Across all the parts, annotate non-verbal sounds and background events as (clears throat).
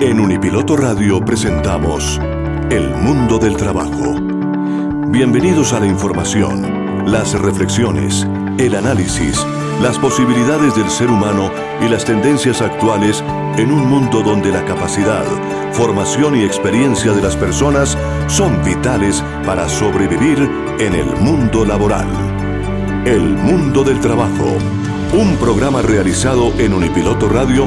En Unipiloto Radio presentamos El Mundo del Trabajo. Bienvenidos a la información, las reflexiones, el análisis, las posibilidades del ser humano y las tendencias actuales en un mundo donde la capacidad, formación y experiencia de las personas son vitales para sobrevivir en el mundo laboral. El Mundo del Trabajo un programa realizado en Unipiloto Radio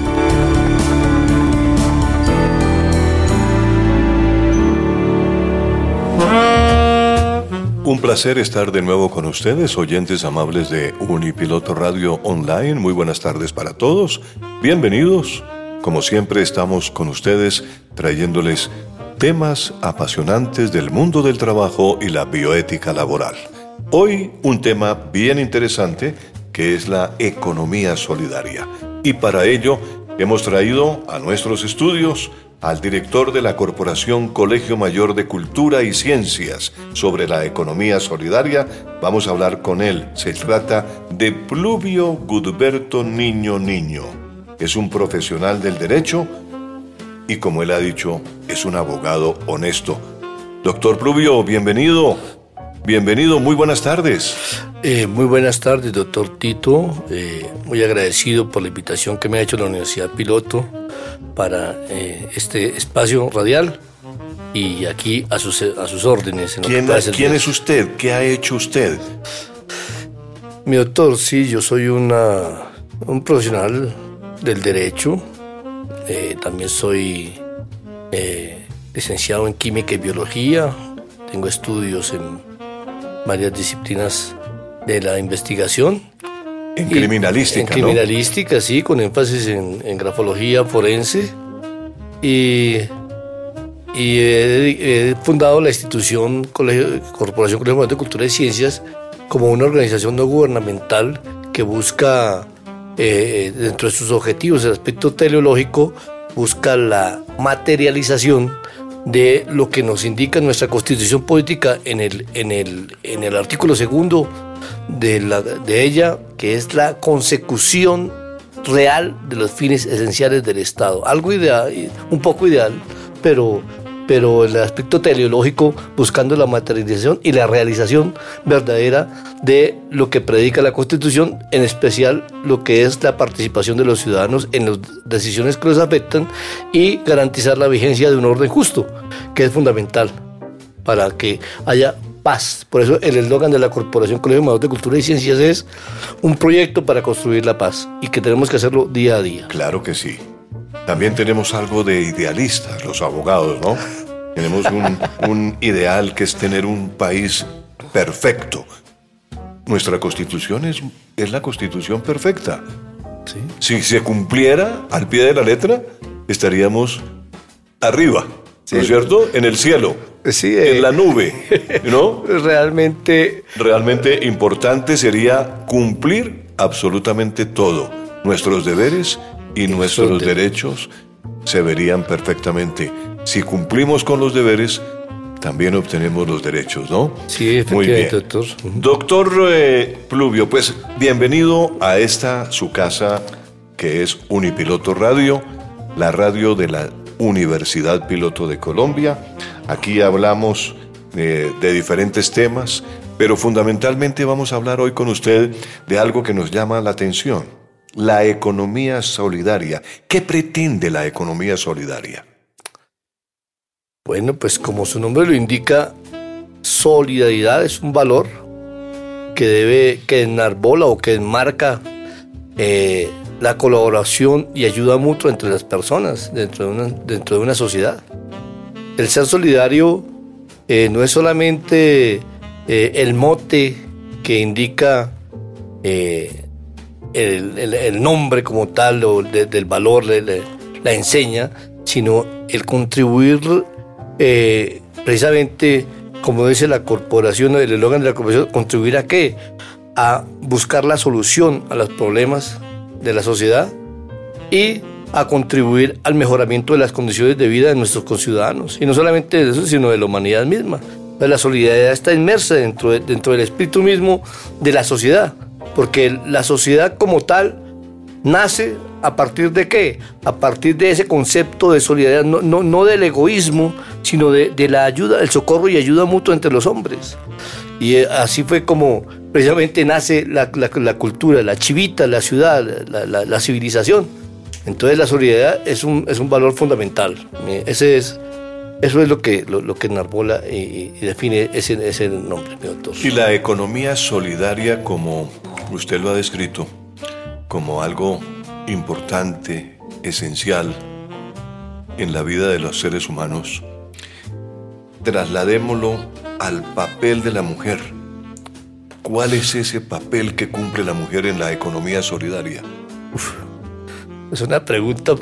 Un placer estar de nuevo con ustedes, oyentes amables de Unipiloto Radio Online. Muy buenas tardes para todos. Bienvenidos. Como siempre estamos con ustedes trayéndoles temas apasionantes del mundo del trabajo y la bioética laboral. Hoy un tema bien interesante que es la economía solidaria. Y para ello hemos traído a nuestros estudios al director de la Corporación Colegio Mayor de Cultura y Ciencias sobre la economía solidaria. Vamos a hablar con él. Se trata de Pluvio Gudberto Niño Niño. Es un profesional del derecho y como él ha dicho, es un abogado honesto. Doctor Pluvio, bienvenido. Bienvenido, muy buenas tardes. Eh, muy buenas tardes, doctor Tito. Eh, muy agradecido por la invitación que me ha hecho la Universidad Piloto para eh, este espacio radial y aquí a sus, a sus órdenes. ¿Quién, ¿quién es usted? ¿Qué ha hecho usted? Mi doctor, sí, yo soy una, un profesional del derecho. también soy licenciado en química y biología. Tengo estudios en varias disciplinas de la investigación. En criminalística. En criminalística, sí, con énfasis en, grafología forense. Y, y he, fundado la institución Corporación Colegio de Cultura y Ciencias como una organización no gubernamental que busca, eh, dentro de sus objetivos, el aspecto teleológico, busca la materialización de lo que nos indica nuestra constitución política en el, en el, en el artículo segundo de, la, de ella, que es la consecución real de los fines esenciales del Estado. Algo ideal, un poco ideal, pero pero el aspecto teleológico buscando la materialización y la realización verdadera de lo que predica la Constitución, en especial lo que es la participación de los ciudadanos en las decisiones que los afectan y garantizar la vigencia de un orden justo, que es fundamental para que haya paz. Por eso el eslogan de la Corporación Colegio Mayor de Cultura y Ciencias es un proyecto para construir la paz y que tenemos que hacerlo día a día. Claro que sí. También tenemos algo de idealistas, los abogados, ¿no? Tenemos un, (laughs) ideal que es tener un país perfecto. Nuestra constitución es, es la constitución perfecta. Si se cumpliera al pie de la letra, estaríamos arriba, ¿no es cierto? En el cielo, sí, en eh, la nube, ¿no? (laughs) Realmente... Realmente importante sería cumplir absolutamente todo, nuestros deberes y nuestros derechos se verían perfectamente. Si cumplimos con los deberes, también obtenemos los derechos, ¿no? Sí, efectivamente, doctor. Doctor eh, Pluvio, pues bienvenido a esta su casa que es Unipiloto Radio, la radio de la Universidad Piloto de Colombia. Aquí hablamos eh, de diferentes temas, pero fundamentalmente vamos a hablar hoy con usted de algo que nos llama la atención la economía solidaria. ¿Qué pretende la economía solidaria? Bueno, pues como su nombre lo indica, solidaridad es un valor que debe, que enarbola o que enmarca eh, la colaboración y ayuda mutua entre las personas dentro de una, de sociedad. El ser solidario eh, no es solamente eh, el mote que indica el, nombre como tal o del valor la enseña, sino el contribuir eh, precisamente como dice la corporación, el eslogan de la corporación, contribuir a qué? A buscar la solución a los problemas de la sociedad y a contribuir al mejoramiento de las condiciones de vida de nuestros conciudadanos. Y no solamente de eso, sino de la humanidad misma. Pues la solidaridad está inmersa dentro, dentro del espíritu mismo de la sociedad, porque la sociedad como tal nace a partir de qué? A partir de ese concepto de solidaridad, no, no, no del egoísmo, sino de, de, la ayuda, el socorro y ayuda mutua entre los hombres. Y eh, así fue como precisamente nace la, cultura, la chivita, la ciudad, la, la, civilización. Entonces la solidaridad es un, es un valor fundamental. Ese es, eso es lo que, lo, que enarbola y, define ese, ese nombre. Y la economía solidaria, como usted lo ha descrito, como algo importante, esencial en la vida de los seres humanos, trasladémoslo al papel de la mujer. ¿Cuál es ese papel que cumple la mujer en la economía solidaria? Es una pregunta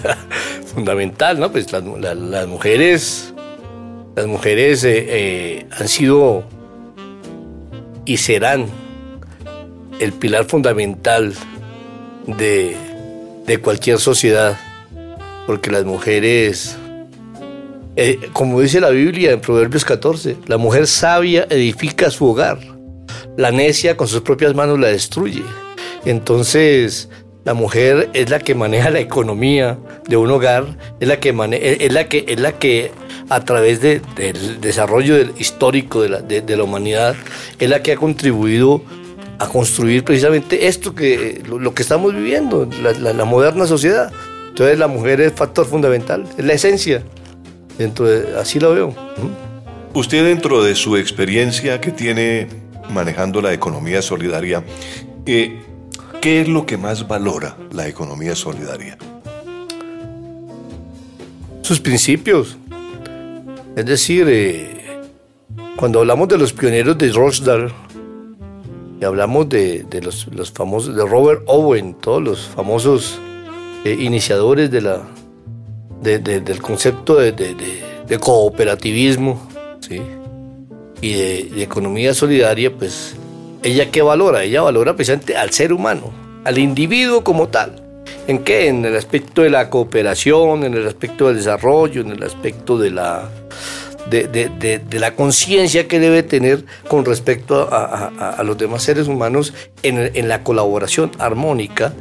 (laughs) fundamental, ¿no? Pues las, mujeres, las mujeres eh, eh, han sido y serán el pilar fundamental de, de cualquier sociedad, porque las mujeres, eh, como dice la Biblia en Proverbios 14, la mujer sabia edifica su hogar, la necia con sus propias manos la destruye. Entonces, la mujer es la que maneja la economía de un hogar, es la que, es la que, es la que a través de, del desarrollo histórico de la, de, la humanidad, es la que ha contribuido a construir precisamente esto que lo, que estamos viviendo, la, moderna sociedad. Entonces la mujer es factor fundamental, es la esencia. De, así lo veo. Usted dentro de su experiencia que tiene manejando la economía solidaria, eh, ¿qué es lo que más valora la economía solidaria? Sus principios. Es decir, eh, cuando hablamos de los pioneros de Rochdale, y hablamos de, de los, los, famosos, de Robert Owen, todos los famosos eh, iniciadores de la, de, de, del concepto de, cooperativismo ¿sí? Y de, economía solidaria, pues ella qué valora? Ella valora precisamente al ser humano, al individuo como tal. ¿En qué? En el aspecto de la cooperación, en el aspecto del desarrollo, en el aspecto de la, de, de, de, la conciencia que debe tener con respecto a, a, a los demás seres humanos en, en, la colaboración armónica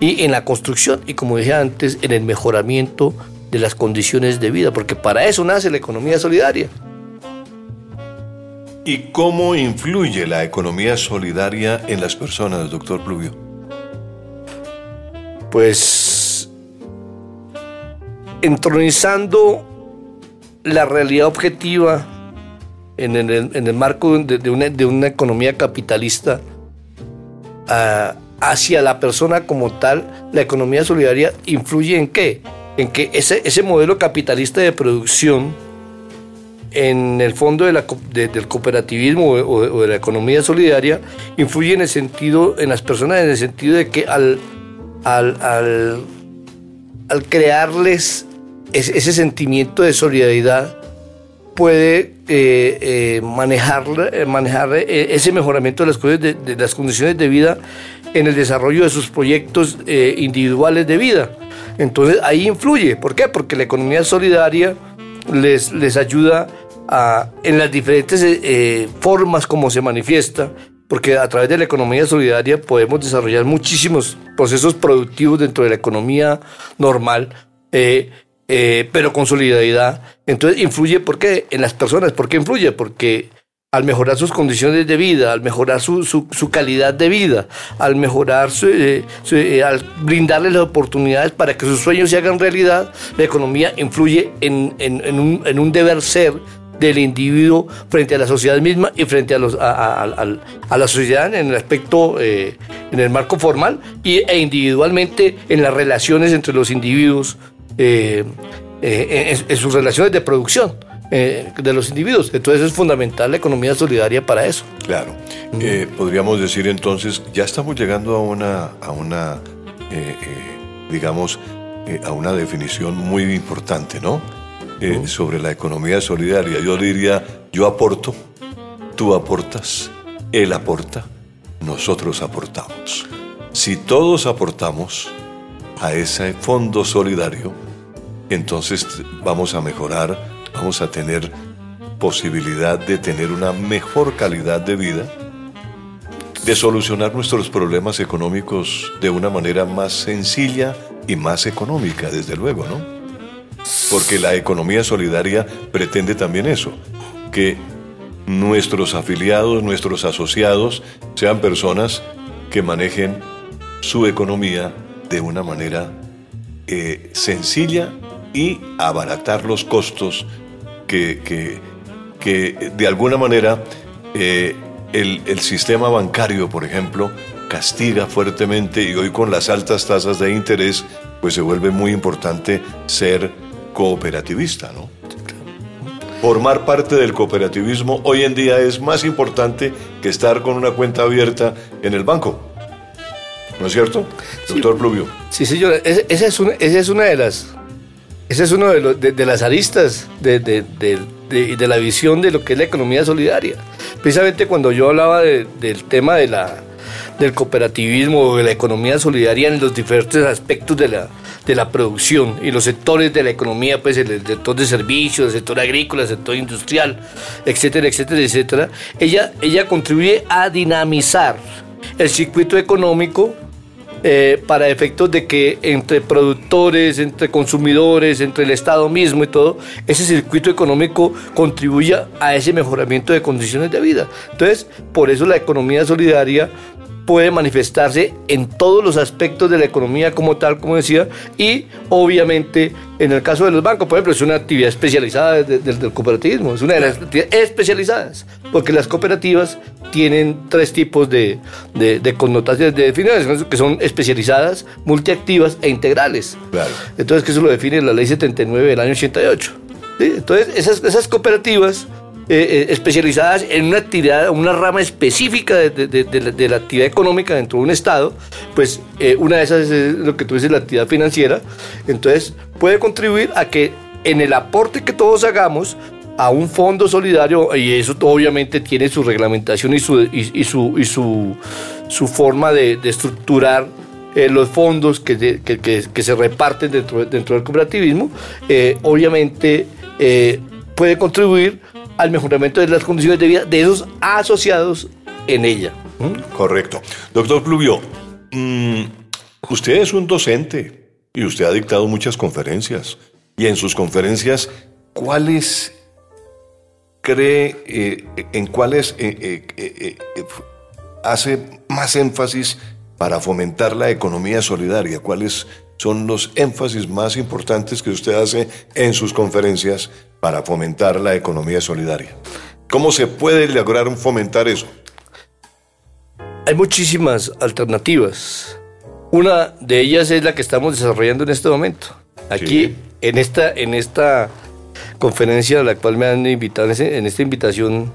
y en la construcción y como dije antes, en el mejoramiento de las condiciones de vida, porque para eso nace la economía solidaria. ¿Y cómo influye la economía solidaria en las personas, doctor Pluvio? Pues entronizando la realidad objetiva en el, marco de, una, economía capitalista uh, hacia la persona como tal, la economía solidaria influye en qué? En que ese modelo capitalista de producción, en el fondo de la, de, del cooperativismo o, o, de la economía solidaria, influye en el sentido, en las personas, en el sentido de que al, al, al, al crearles ese sentimiento de solidaridad puede eh, eh, manejar, manejar eh, ese mejoramiento de las, de, de, las condiciones de vida en el desarrollo de sus proyectos eh, individuales de vida. Entonces ahí influye. ¿Por qué? Porque la economía solidaria les, les ayuda a, en las diferentes eh, formas como se manifiesta, porque a través de la economía solidaria podemos desarrollar muchísimos procesos productivos dentro de la economía normal. Eh, eh, pero con solidaridad. Entonces influye, ¿por qué? En las personas. ¿Por qué influye? Porque al mejorar sus condiciones de vida, al mejorar su, su, su calidad de vida, al mejorar, su, eh, eh, al brindarles las oportunidades para que sus sueños se hagan realidad, la economía influye en, en, un, en un, deber ser del individuo frente a la sociedad misma y frente a, los, a, a, la sociedad en el aspecto, eh, en el marco formal y, e individualmente en las relaciones entre los individuos en, sus relaciones de producción eh, de los individuos. Entonces es fundamental la economía solidaria para eso. Claro. -huh. podríamos decir entonces, ya estamos llegando a una, a una digamos, a una definición muy importante, ¿no? eh, sobre la economía solidaria. Yo diría, yo aporto, tú aportas, él aporta, nosotros aportamos. Si todos aportamos a ese fondo solidario, entonces vamos a mejorar, vamos a tener posibilidad de tener una mejor calidad de vida, de solucionar nuestros problemas económicos de una manera más sencilla y más económica, desde luego, ¿no? Porque la economía solidaria pretende también eso, que nuestros afiliados, nuestros asociados sean personas que manejen su economía de una manera eh, sencilla y abaratar los costos que, que, de alguna manera eh, el, el sistema bancario, por ejemplo, castiga fuertemente y hoy con las altas tasas de interés, pues se vuelve muy importante ser cooperativista, ¿no? Formar parte del cooperativismo hoy en día es más importante que estar con una cuenta abierta en el banco. ¿No es cierto, doctor Pluvio? Sí, señor. Esa es una, esa es una de las esa es una de, de, las aristas de, de, la visión de lo que es la economía solidaria. Precisamente cuando yo hablaba del tema de la, del cooperativismo o de la economía solidaria en los diferentes aspectos de la, de la producción y los sectores de la economía, pues el, sector de servicios, el sector agrícola, el sector industrial, etcétera, etcétera, etcétera, ella, ella contribuye a dinamizar el circuito económico eh, para efectos de que entre productores, entre consumidores, entre el Estado mismo y todo, ese circuito económico contribuya a ese mejoramiento de condiciones de vida. Entonces, por eso la economía solidaria puede manifestarse en todos los aspectos de la economía como tal, como decía, y obviamente en el caso de los bancos, por ejemplo, es una actividad especializada del cooperativismo, es una de las actividades especializadas, porque las cooperativas tienen tres tipos de, de, connotaciones de definiciones, que son especializadas, multiactivas e integrales. Claro. Entonces, que eso lo define la ley 79 del año 88. Entonces, esas, esas cooperativas eh, eh, especializadas en una actividad, una rama específica de, la, actividad económica dentro de un Estado, pues eh, una de esas es lo que tú dices, la actividad financiera. Entonces, puede contribuir a que en el aporte que todos hagamos a un fondo solidario, y eso obviamente tiene su reglamentación y su, y, su, y su, su forma de, estructurar los fondos que, que, se reparten dentro, dentro del cooperativismo, obviamente puede contribuir al mejoramiento de las condiciones de vida de esos asociados en ella. Correcto. Doctor Pluvio, mm, usted es un docente y usted ha dictado muchas conferencias. Y en sus conferencias, ¿cuáles cree, eh, en cuáles eh, eh, hace más énfasis para fomentar la economía solidaria? ¿Cuáles son los énfasis más importantes que usted hace en sus conferencias para fomentar la economía solidaria. ¿Cómo se puede lograr fomentar eso? Hay muchísimas alternativas. Una de ellas es la que estamos desarrollando en este momento. Aquí, en, esta, en esta conferencia a la cual me han invitado, en esta invitación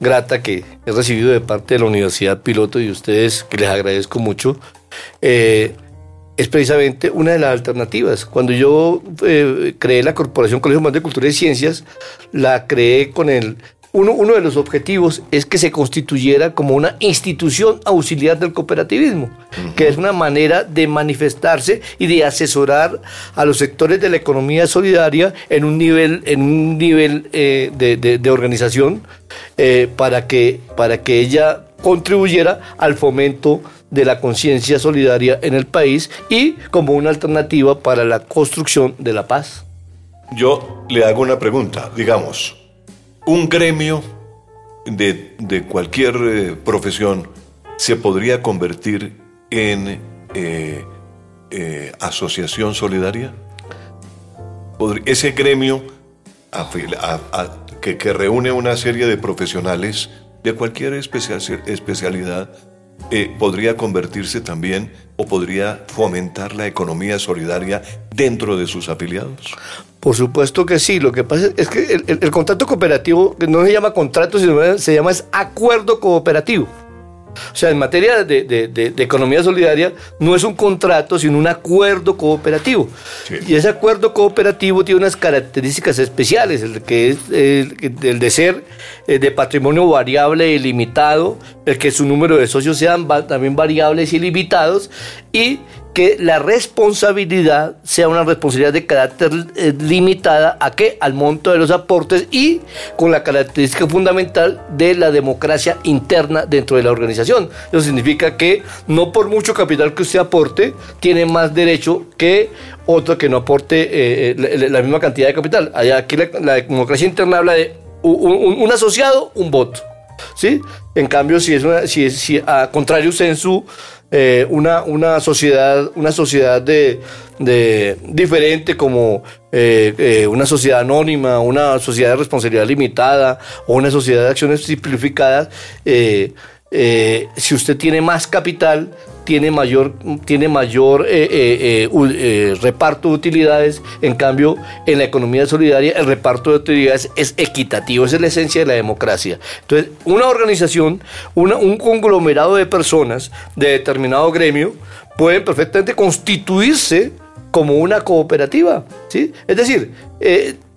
grata que he recibido de parte de la Universidad Piloto y ustedes, que les agradezco mucho, eh, es precisamente una de las alternativas. Cuando yo eh, creé la Corporación Colegio Más de Cultura y Ciencias, la creé con el... Uno, uno, de los objetivos es que se constituyera como una institución auxiliar del cooperativismo, que es una manera de manifestarse y de asesorar a los sectores de la economía solidaria en un nivel, en un nivel eh, de, organización eh, para, que, para que ella contribuyera al fomento de la conciencia solidaria en el país y como una alternativa para la construcción de la paz. Yo le hago una pregunta, digamos, un gremio de, cualquier eh, profesión se podría convertir en eh, eh, asociación solidaria? Ese gremio que, que reúne una serie de profesionales de cualquier especialidad eh, podría convertirse también o podría fomentar la economía solidaria dentro de sus afiliados? Por supuesto que sí. Lo que pasa es que el, contrato cooperativo no se llama contrato, sino se llama es acuerdo cooperativo. O sea, en materia de, de- de- de economía solidaria no es un contrato, sino un acuerdo cooperativo. Sí. Y ese acuerdo cooperativo tiene unas características especiales, el que es el, el de ser eh, de patrimonio variable y limitado, el que su número de socios sean va- también variables y limitados, y que la responsabilidad sea una responsabilidad de carácter eh, limitada a qué? Al monto de los aportes y con la característica fundamental de la democracia interna dentro de la organización. Eso significa que no por mucho capital que usted aporte, tiene más derecho que otro que no aporte eh, eh, la, misma cantidad de capital. Aquí la, democracia interna habla de un asociado, un voto. ¿sí? En cambio, si es, una, si es si, a contrario usted en su eh, una, una sociedad, una sociedad de, de diferente como eh, eh, una sociedad anónima, una sociedad de responsabilidad limitada o una sociedad de acciones simplificadas, eh, eh, si usted tiene más capital, tiene mayor, tiene mayor eh, eh, reparto de utilidades. En cambio, en la economía solidaria, el reparto de utilidades es equitativo. Esa es la esencia de la democracia. Entonces, una organización, un conglomerado de personas de determinado gremio pueden perfectamente constituirse como una cooperativa, ¿sí? Es decir,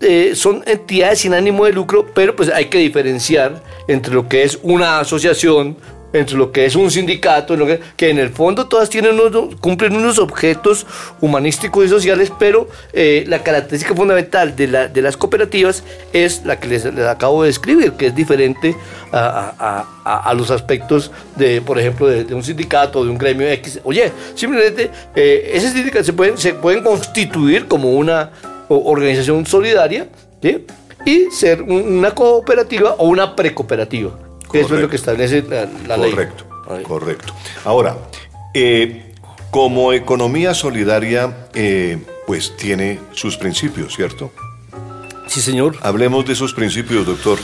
eh, son entidades sin ánimo de lucro, pero pues hay que diferenciar entre lo que es una asociación, entre lo que es un sindicato, que, en el fondo todas tienen unos- cumplen unos objetos humanísticos y sociales, pero eh, la característica fundamental de, la- de las cooperativas es la que les, les acabo de describir, que es diferente a, a- a- a los aspectos de, por ejemplo, de, un sindicato, de un gremio X. Oye, simplemente eh, ese se pueden, se pueden constituir como una o- organización solidaria ¿sí? y ser un- una cooperativa o una precooperativa. Eso es lo que establece la, la ley. correcto, Ahí. correcto. Ahora, eh, como economía solidaria, eh, pues tiene sus principios, ¿cierto? Sí, señor. Hablemos de esos principios, doctor.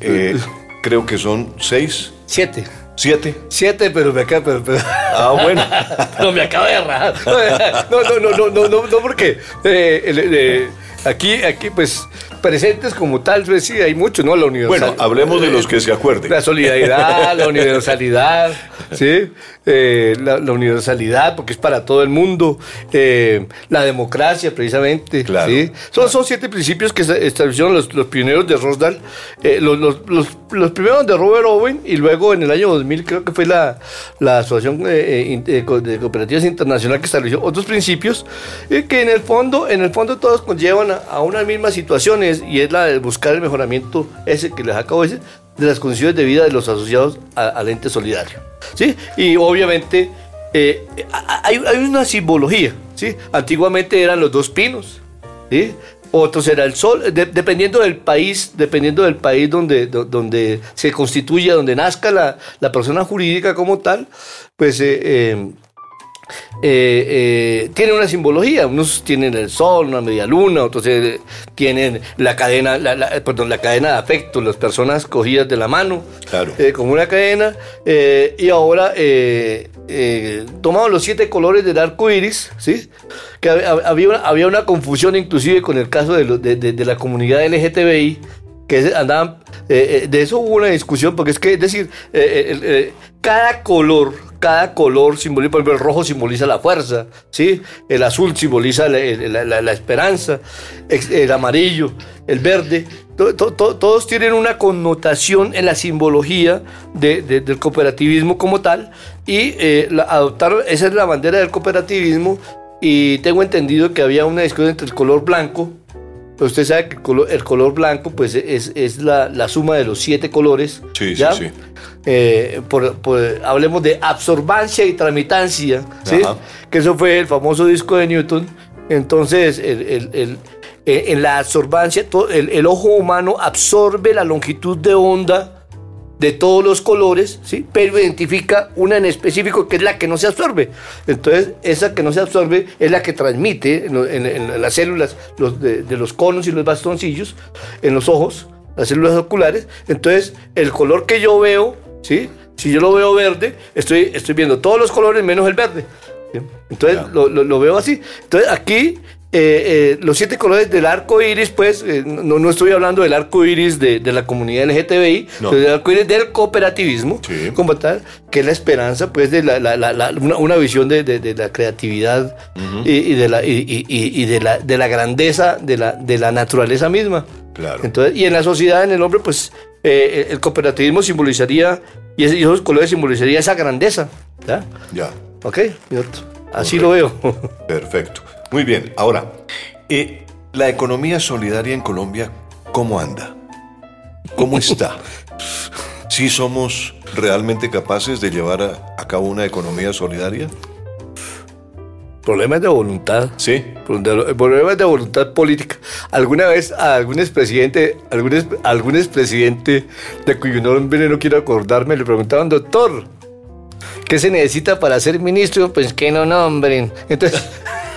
Eh, creo que son seis, Siete. Siete. Siete, pero me acaba, pero, pero- (laughs) Ah, bueno. (laughs) no, me acaba de rajar. (laughs) No, no, no, no, no, no, no, porque eh, el- aquí, aquí, pues, presentes como tal, pues sí, hay muchos, ¿no? La universalidad. Bueno, hablemos de los que se acuerden. La solidaridad, la universalidad, (laughs) ¿sí? Eh, la, la universalidad, porque es para todo el mundo. eh, la democracia, precisamente. Claro, ¿sí? Son, son siete principios que establecieron los, los pioneros de Rosdal. eh, los, los, los, los primeros de Robert Owen y luego en el año 2000 creo que fue la, la Asociación eh, eh, de Cooperativas Internacional que estableció otros principios eh, que en el fondo, en el fondo todos conllevan a, a unas mismas situaciones y es la de buscar el mejoramiento ese que les acabo de decir de las condiciones de vida de los asociados al ente solidario. ¿sí? Y obviamente eh, hay, hay una simbología. ¿sí? Antiguamente eran los dos pinos. ¿sí? Otros era el sol, de- dependiendo del país, dependiendo del país donde, do- donde se constituya, donde nazca la, la persona jurídica como tal, pues eh, eh, eh, eh, tienen una simbología. Unos tienen el sol, una media luna, otros eh, tienen la cadena, la, la- perdón, la cadena de afecto, las personas cogidas de la mano, Claro. eh, como una cadena. eh, y ahora tomamos los siete colores del arco iris, ¿sí? Que hab- hab- había una, había una confusión inclusive con el caso de, lo- de- de- de la comunidad LGTBI que andaban, eh, eh, de eso hubo una discusión, porque es que, es decir, eh, eh, eh, cada color, cada color simboliza, por ejemplo, el rojo simboliza la fuerza, ¿sí? El azul simboliza la, el- la- la- la esperanza, el amarillo, el verde, to- to- to- todos tienen una connotación en la simbología de- de- del cooperativismo como tal, y eh, adoptar, esa es la bandera del cooperativismo, y tengo entendido que había una discusión entre el color blanco, usted sabe que el color, el color blanco pues es, es la, la suma de los siete colores. Sí, sí, ¿ya? sí. Eh, por- por- hablemos de absorbancia y tramitancia, ¿sí? Que eso fue el famoso disco de Newton. Entonces, el- el- el- eh, en la absorbancia, to- el, el ojo humano absorbe la longitud de onda de todos los colores, ¿sí? pero identifica una en específico que es la que no se absorbe. Entonces, esa que no se absorbe es la que transmite en, lo- en- en las células los de, de los conos y los bastoncillos, en los ojos, las células oculares. Entonces, el color que yo veo, ¿sí? si yo lo veo verde, estoy, estoy viendo todos los colores menos el verde. ¿sí? Entonces, lo- lo veo así. Entonces, aquí eh, los siete colores del arco iris, pues, eh, no, no estoy hablando del arco iris de, de la comunidad LGTBI, No. sino del arco iris del cooperativismo, Sí. como tal, que es la esperanza, pues, de la, la- la- la- una, una visión de, de- de la creatividad y, y de, la, y, y- de, la, de la grandeza de la, de la naturaleza misma. Claro. Entonces, y en la sociedad, en el hombre, pues, eh, el cooperativismo simbolizaría, y, esos colores simbolizaría esa grandeza. ¿ya? Ya. ¿Ok? Así lo veo. (laughs) Perfecto. Muy bien. Ahora, eh, la economía solidaria en Colombia, ¿cómo anda? ¿Cómo está? (laughs) ¿Sí somos realmente capaces de llevar a, a cabo una economía solidaria? Problemas de voluntad. Sí. Problemas de voluntad política. Alguna vez a algún expresidente, algún, ex- algún expresidente de cuyo nombre no quiero acordarme, le preguntaban, doctor, ¿qué se necesita para ser ministro? Pues que no nombren. Entonces,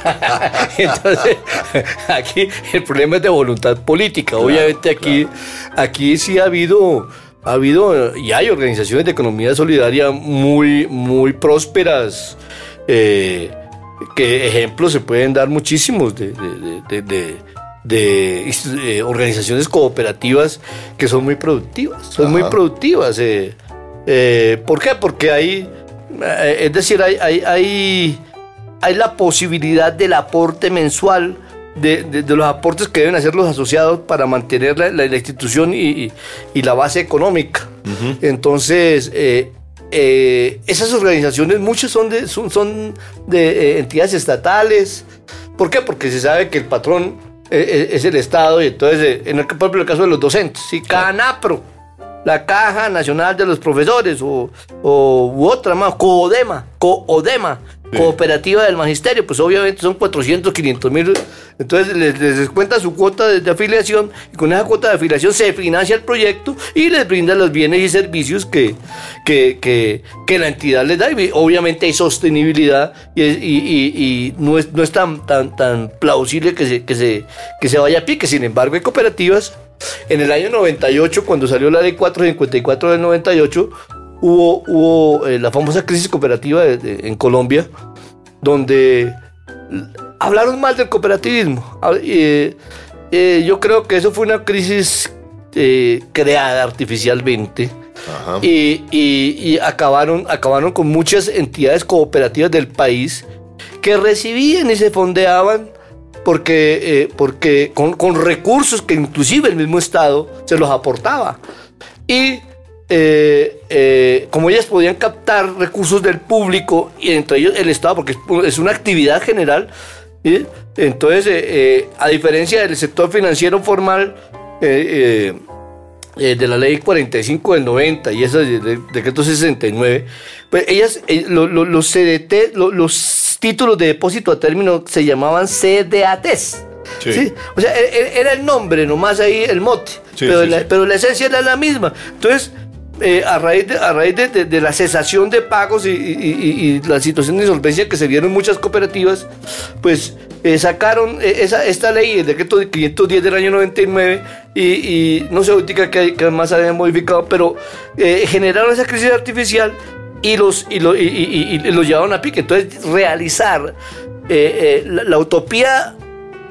(laughs) entonces aquí el problema es de voluntad política. Obviamente aquí, aquí sí ha habido, ha habido y hay organizaciones de economía solidaria muy, muy prósperas. eh, que ejemplos se pueden dar muchísimos de, de- eh, organizaciones cooperativas que son muy productivas, son muy productivas. eh, eh, ¿Por qué? Porque hay, es decir, hay, hay, hay, hay la posibilidad del aporte mensual, de, de- de los aportes que deben hacer los asociados para mantener la, la- la institución y, y- y la base económica. Entonces, eh, eh, esas organizaciones, muchas son de, son, son de eh, entidades estatales. ¿Por qué? Porque se sabe que el patrón es el Estado y entonces, en el, por ejemplo, el caso de los docentes, ¿sí? CANAPRO, la Caja Nacional de los Profesores o, o u otra más, COODEMA, COODEMA, Cooperativa del Magisterio, pues obviamente son 400, 500 mil, entonces les, descuenta su cuota de, afiliación y con esa cuota de afiliación se financia el proyecto y les brinda los bienes y servicios que, que, que, la entidad les da. Y obviamente hay sostenibilidad y- y- y no, es, no es tan, tan, tan plausible que se, que, se, que se vaya a pique. Sin embargo, hay cooperativas. En el año 98, cuando salió la ley 454 del 98, hubo, hubo eh, la famosa crisis cooperativa de- de- en Colombia, donde hablaron mal del cooperativismo. Ah, eh, eh, yo creo que eso fue una crisis eh, creada artificialmente. Ajá. Y, y- y acabaron, acabaron con muchas entidades cooperativas del país que recibían y se fondeaban porque, eh, porque con, con recursos que inclusive el mismo Estado se los aportaba. Y eh, eh, como ellas podían captar recursos del público y entre ellos el Estado, porque es, una actividad general, ¿sí? entonces, eh, a diferencia del sector financiero formal, de la ley 45 del 90 y esa de, de- decreto 69, pues ellas, lo- lo- los CDT, lo- los títulos de depósito a término se llamaban CDATs. Sí. ¿sí? O sea, e- e- era el nombre, nomás ahí el mote, Sí, pero, la, pero la esencia era la misma. Entonces, eh, a raíz, de, a raíz de, de- la cesación de pagos y, la situación de insolvencia que se vieron muchas cooperativas, pues eh, sacaron eh, esa, esta ley, el decreto de 510 del año 99, y, no sé ahorita que, que más habían modificado, pero generaron esa crisis artificial y los, y, lo- los llevaron a pique. Entonces, realizar la, utopía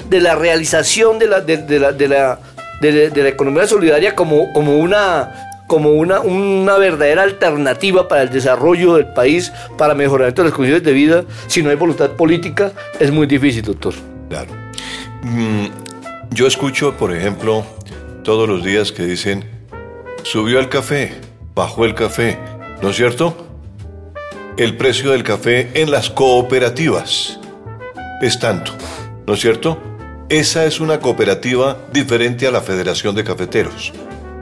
de la realización de la, de, la, la- de la economía solidaria como, como, una, como una, una verdadera alternativa para el desarrollo del país, para mejorar las condiciones de vida, si no hay voluntad política, es muy difícil, doctor. Claro. Mm, yo escucho, por ejemplo, todos los días que dicen, subió el café, bajó el café, ¿no es cierto? El precio del café en las cooperativas es tanto, ¿no es cierto? Esa es una cooperativa diferente a la Federación de Cafeteros,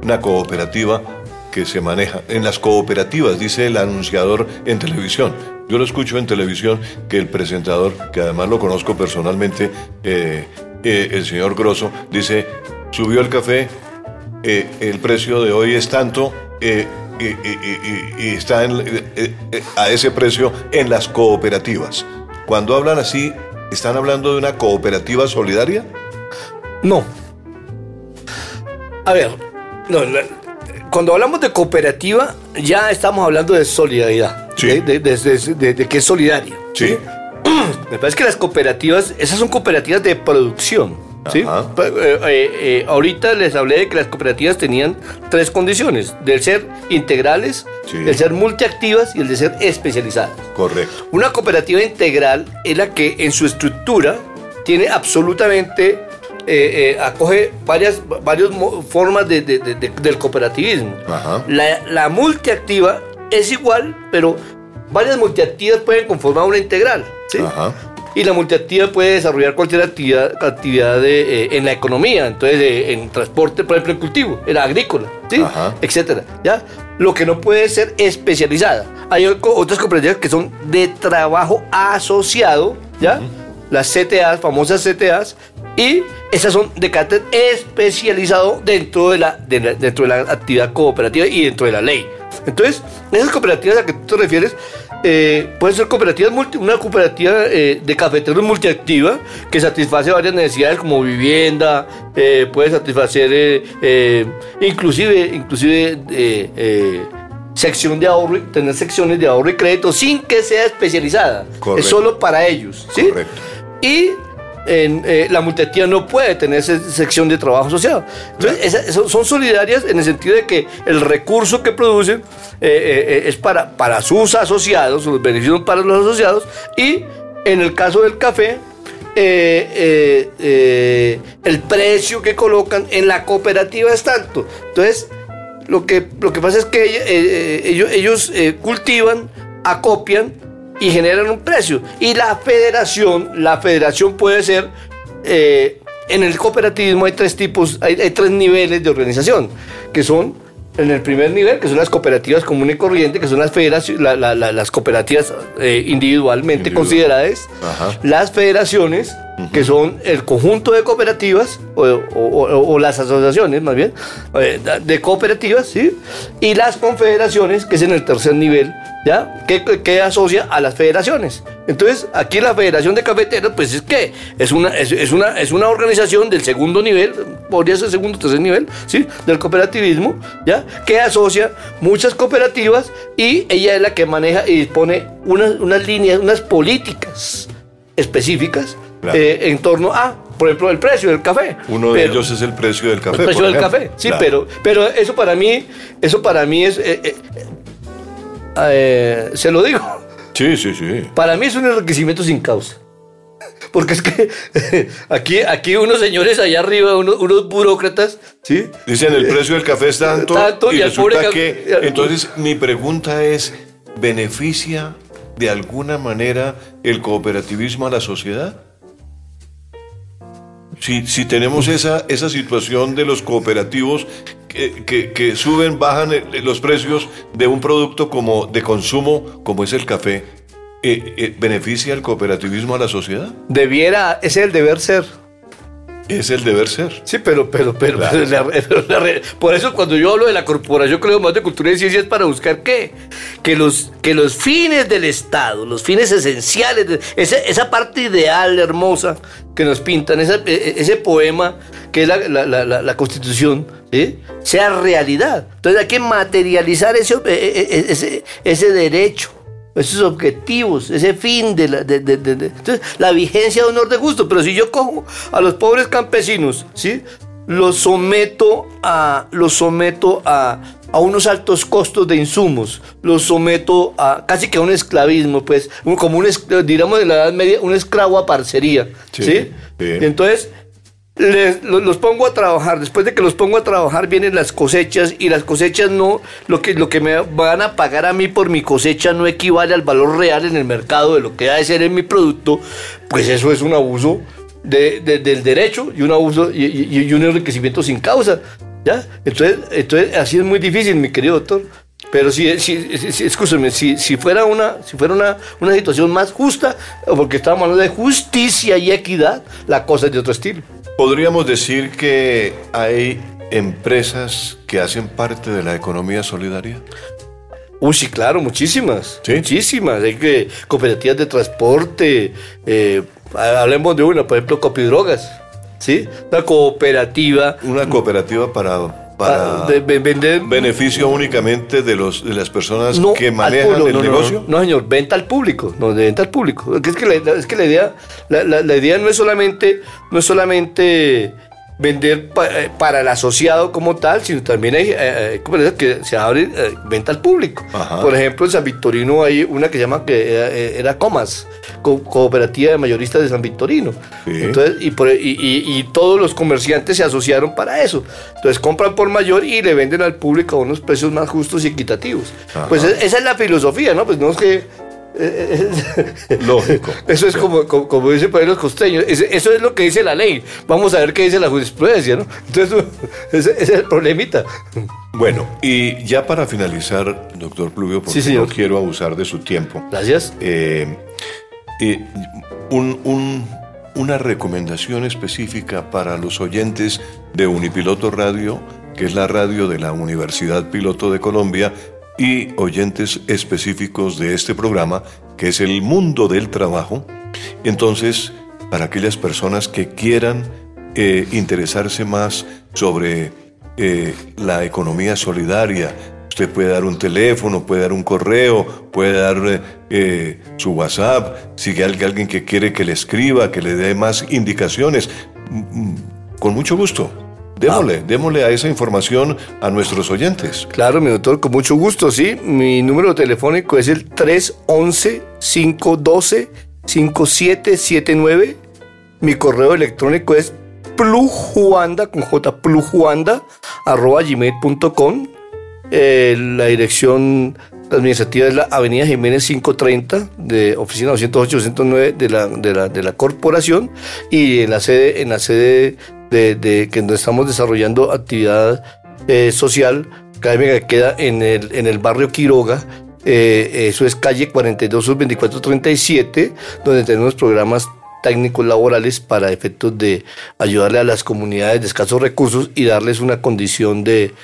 una cooperativa que se maneja en las cooperativas, dice el anunciador en televisión. Yo lo escucho en televisión que el presentador, que además lo conozco personalmente, eh, eh, el señor Grosso, dice, subió el café, eh, el precio de hoy es tanto y, está en- a ese precio en las cooperativas. Cuando hablan así, ¿están hablando de una cooperativa solidaria? No. A ver, no, la- cuando hablamos de cooperativa, ya estamos hablando de solidaridad. Sí. De, de- que es solidario. Sí. (clears throat) Me parece que las cooperativas, esas son cooperativas de producción. ¿sí? Eh, eh, eh, ahorita les hablé de que las cooperativas tenían tres condiciones: del ser integrales, Sí. el ser multiactivas y el de ser especializadas. Correcto. Una cooperativa integral es la que en su estructura tiene absolutamente, eh, eh, acoge varias, varias formas de- de- de- de- del cooperativismo. Ajá. La, la multiactiva es igual, pero varias multiactivas pueden conformar una integral. ¿sí? Ajá. Y la multiactiva puede desarrollar cualquier actividad, actividad de, eh, en la economía, entonces eh, en transporte, por ejemplo, en cultivo, en la agrícola, ¿sí? Ajá. etcétera. ¿ya? Lo que no puede ser especializada. Hay otras cooperativas que son de trabajo asociado, ¿ya? Las CTAs, famosas CTAs, y esas son de carácter especializado dentro de la, de la- dentro de la actividad cooperativa y dentro de la ley. Entonces, esas cooperativas a las que tú te refieres eh, pueden ser cooperativas, multi- una cooperativa eh, de cafeteros multiactiva que satisface varias necesidades como vivienda, eh, puede satisfacer eh, inclusive, inclusive sección de ahorro, tener secciones de ahorro y crédito sin que sea especializada. Correcto. Es solo para ellos. ¿sí? Correcto. Y en, eh, la multiactiva no puede tener se- sección de trabajo asociado. Entonces, esas- son- solidarias en el sentido de que el recurso que producen eh, eh, eh, es para, para sus asociados, los beneficios para los asociados, y en el caso del café, el precio que colocan en la cooperativa es tanto. Entonces, lo que, lo que pasa es que ellos, ellos cultivan, acopian y generan un precio. Y la federación, la federación puede ser, eh, en el cooperativismo hay tres tipos, hay, hay tres niveles de organización, que son en el primer nivel, que son las cooperativas comunes y corrientes, que son las federaciones, la- la- la- las cooperativas eh, individualmente Individual. consideradas, Ajá. las federaciones, que son el conjunto de cooperativas, o, o- o- o las asociaciones más bien, eh, de cooperativas, ¿sí? Y las confederaciones, que es en el tercer nivel, ¿ya? Que, que- asocia a las federaciones. Entonces, aquí la Federación de Cafeteros, pues es que es una, es, es una, es una organización del segundo nivel, podría ser segundo o tercer nivel, ¿sí? Del cooperativismo, ¿ya? Que asocia muchas cooperativas y ella es la que maneja y dispone unas, unas líneas, unas políticas específicas Claro. eh, en torno a, por ejemplo, el precio del café. Uno de Pero- ellos es el precio del café. el precio del café, sí, Claro. pero, pero eso para mí, eso para mí es, eh, eh, eh, se lo digo, Sí, sí, sí. para mí es un enriquecimiento sin causa. Porque es que (laughs) aquí, aquí unos señores allá arriba, unos, unos burócratas, ¿sí? Dicen el precio del café es tanto, Tanto, y, y resulta pobre que entonces mi pregunta es ¿beneficia de alguna manera el cooperativismo a la sociedad? Si, si tenemos esa, esa situación de los cooperativos que, suben, bajan eh, los precios de un producto como de consumo como es el café, eh, eh, ¿beneficia el cooperativismo a la sociedad? Debiera, ese es el deber ser. Es el deber ser. Sí, pero, pero, pero, (laughs) la- pero la re- por eso cuando yo hablo de la Corporación Colegio Más de Cultura y Ciencia es para buscar qué? Que los, que los fines del Estado, los fines esenciales, de, esa, esa parte ideal, hermosa, que nos pintan, esa- e- e- ese poema que es la, la- Constitución, ¿sí? sea realidad. Entonces hay que materializar ese, e- ese, ese derecho esos objetivos, ese fin de la, de, de- de- entonces, la vigencia de honor de gusto. Pero si yo cojo a los pobres campesinos, ¿sí? Los someto a, los someto a, a unos altos costos de insumos, los someto a casi que a un esclavismo, pues, como un, diríamos de la Edad Media, un esclavo a parcería, Sí, entonces, les- lo- los pongo a trabajar. Después de que los pongo a trabajar, vienen las cosechas y las cosechas no, lo que, lo que me van a pagar a mí por mi cosecha no equivale al valor real en el mercado de lo que ha de ser en mi producto, pues eso es un abuso de- de- del derecho y un abuso y, un enriquecimiento sin causa. ¿ya? Entonces, entonces, así es muy difícil, mi querido doctor. Pero si, si, si- si- si, fuera, una, si fuera una, una situación más justa, porque estamos hablando de justicia y equidad, la cosa es de otro estilo. Podríamos decir que hay empresas que hacen parte de la economía solidaria. Uy, sí, claro, muchísimas. ¿Sí? Muchísimas. Hay que cooperativas de transporte. eh, hablemos de una, por ejemplo, Copidrogas. ¿Sí? Una cooperativa. Una cooperativa para para de- de vender beneficio únicamente de los de las personas no que manejan público, el no, negocio. No, no, señor, venta al público, no, de venta al público. Es que la, es que la idea, la, la- la idea no es solamente, no es solamente vender pa- eh, para el asociado como tal, sino también hay eh, eh, que se abre eh, venta al público. Ajá. Por ejemplo, en San Victorino hay una que se llama que era, eh, era Comas, Co- Cooperativa de Mayoristas de San Victorino. Sí. Entonces, y, por- y- y- y todos los comerciantes se asociaron para eso. Entonces compran por mayor y le venden al público a unos precios más justos y equitativos. Ajá. Pues e- esa es la filosofía, ¿no? Pues no es que... (laughs) Lógico. Eso es como, como, como dicen por ahí los costeños. Eso es lo que dice la ley. Vamos a ver qué dice la jurisprudencia, ¿no? Entonces, (laughs) ese, ese es el problemita. Bueno, y ya para finalizar, doctor Pluvio, porque Sí, no quiero abusar de su tiempo, Gracias. eh, eh, un- un- una recomendación específica para los oyentes de Unipiloto Radio, que es la radio de la Universidad Piloto de Colombia, y oyentes específicos de este programa, que es el mundo del trabajo. Entonces, para aquellas personas que quieran eh, interesarse más sobre eh, la economía solidaria, usted puede dar un teléfono, puede dar un correo, puede dar eh, su WhatsApp, si hay alguien que quiere que le escriba, que le dé más indicaciones, mm, mm, con mucho gusto. Démosle, démosle a esa información a nuestros oyentes. Claro, mi doctor, con mucho gusto, sí. Mi número telefónico es el 311-512-5779. Mi correo electrónico es plujuanda, con J, plujuanda, arroba gmail.com. Eh, la dirección administrativa es la Avenida Jiménez 530, de oficina 208-209 de la, de, la, de la corporación. Y en la sede, en la sede de, de que estamos desarrollando actividad eh, social académica que queda en el, en el barrio Quiroga. Eh, eso es calle 42 sur 2437, donde tenemos programas técnicos laborales para efectos de ayudarle a las comunidades de escasos recursos y darles una condición de,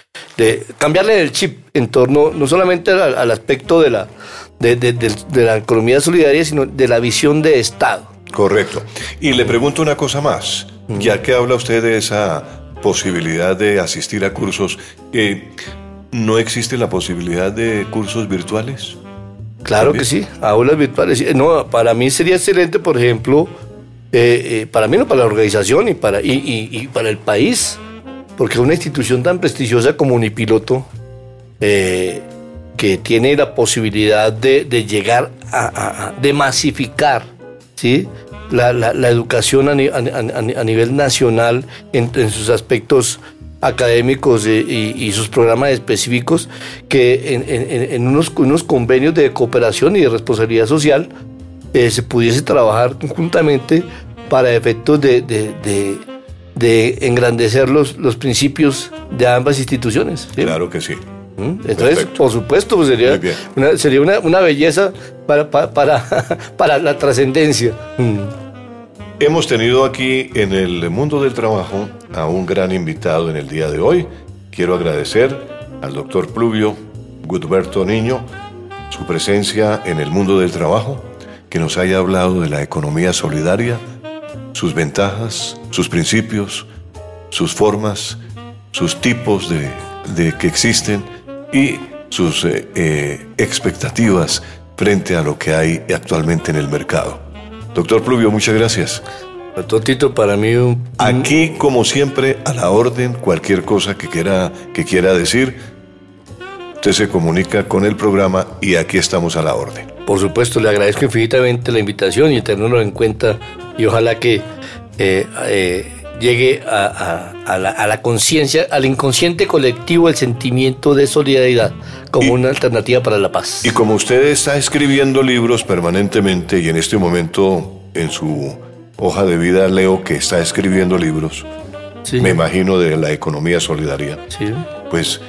cambiarle el chip en torno no solamente al, aspecto de la, de la economía solidaria, sino de la visión de Estado. Correcto. Y le pregunto una cosa más, ya que habla usted de esa posibilidad de asistir a cursos, eh, ¿no existe la posibilidad de cursos virtuales? Claro También. que sí, aulas virtuales. Eh, No, para mí sería excelente, por ejemplo, eh, eh, para mí no, para la organización y para, y, y- y para el país, porque una institución tan prestigiosa como Unipiloto, eh, que tiene la posibilidad de, de llegar a, a- a- de masificar, ¿sí? La, la- educación a, ni- a- a- a nivel nacional en, sus aspectos académicos y, sus programas específicos que en, unos, unos convenios de cooperación y de responsabilidad social eh, se pudiese trabajar conjuntamente para efectos de, de- de- de engrandecer los, los principios de ambas instituciones. Claro que sí. Entonces, Perfecto. por supuesto, pues sería, una, sería una, una belleza para, para, para, (laughs) para la trascendencia. Mm. Hemos tenido aquí en el mundo del trabajo a un gran invitado en el día de hoy. Quiero agradecer al doctor Pluvio Gutberto Niño su presencia en el mundo del trabajo, que nos haya hablado de la economía solidaria, sus ventajas, sus principios, sus formas, sus tipos de, de que existen y sus eh, eh, expectativas frente a lo que hay actualmente en el mercado. Doctor Pluvio, muchas gracias. Doctor Tito, para mí un, Aquí, como siempre, a la orden, cualquier cosa que quiera, que quiera decir, usted se comunica con el programa y aquí estamos a la orden. Por supuesto, le agradezco infinitamente la invitación y tenerlo en cuenta y ojalá que eh, eh, llegue a, a- a la, a la conciencia, al inconsciente colectivo el sentimiento de solidaridad como Y- una alternativa para la paz. Y como usted está escribiendo libros permanentemente y en este momento en su hoja de vida leo que está escribiendo libros, Sí, me imagino de la economía solidaria, sí. pues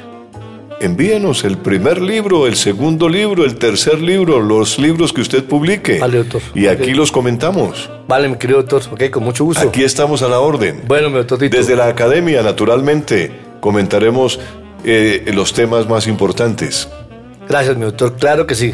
envíenos el primer libro, el segundo libro, el tercer libro, los libros que usted publique. Vale, doctor. Y aquí los comentamos. Vale, mi querido doctor, ok, con mucho gusto. Aquí estamos a la orden. Bueno, mi doctor Tito. Desde la academia, naturalmente, comentaremos eh, los temas más importantes. Gracias, mi doctor. Claro que sí.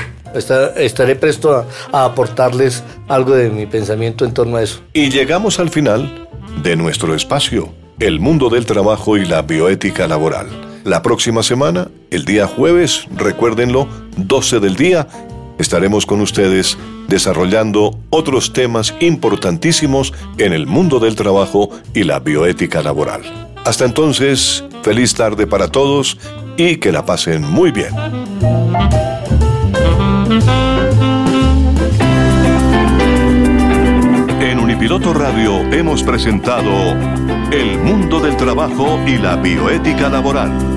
Estaré presto a, a aportarles algo de mi pensamiento en torno a eso. Y llegamos al final de nuestro espacio, el mundo del trabajo y la bioética laboral. La próxima semana, el día jueves, recuérdenlo, 12 del día, estaremos con ustedes desarrollando otros temas importantísimos en el mundo del trabajo y la bioética laboral. Hasta entonces, feliz tarde para todos y que la pasen muy bien. En Unipiloto Radio hemos presentado El mundo del trabajo y la bioética laboral.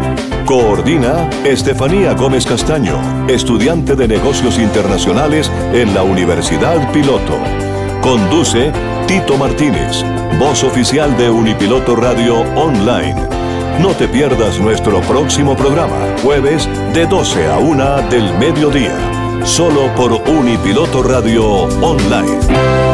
Coordina Estefanía Gómez Castaño, estudiante de negocios internacionales en la Universidad Piloto. Conduce Tito Martínez, voz oficial de Unipiloto Radio Online no te pierdas nuestro próximo programa, jueves de 12 a 1 del mediodía, solo por Unipiloto Radio Online.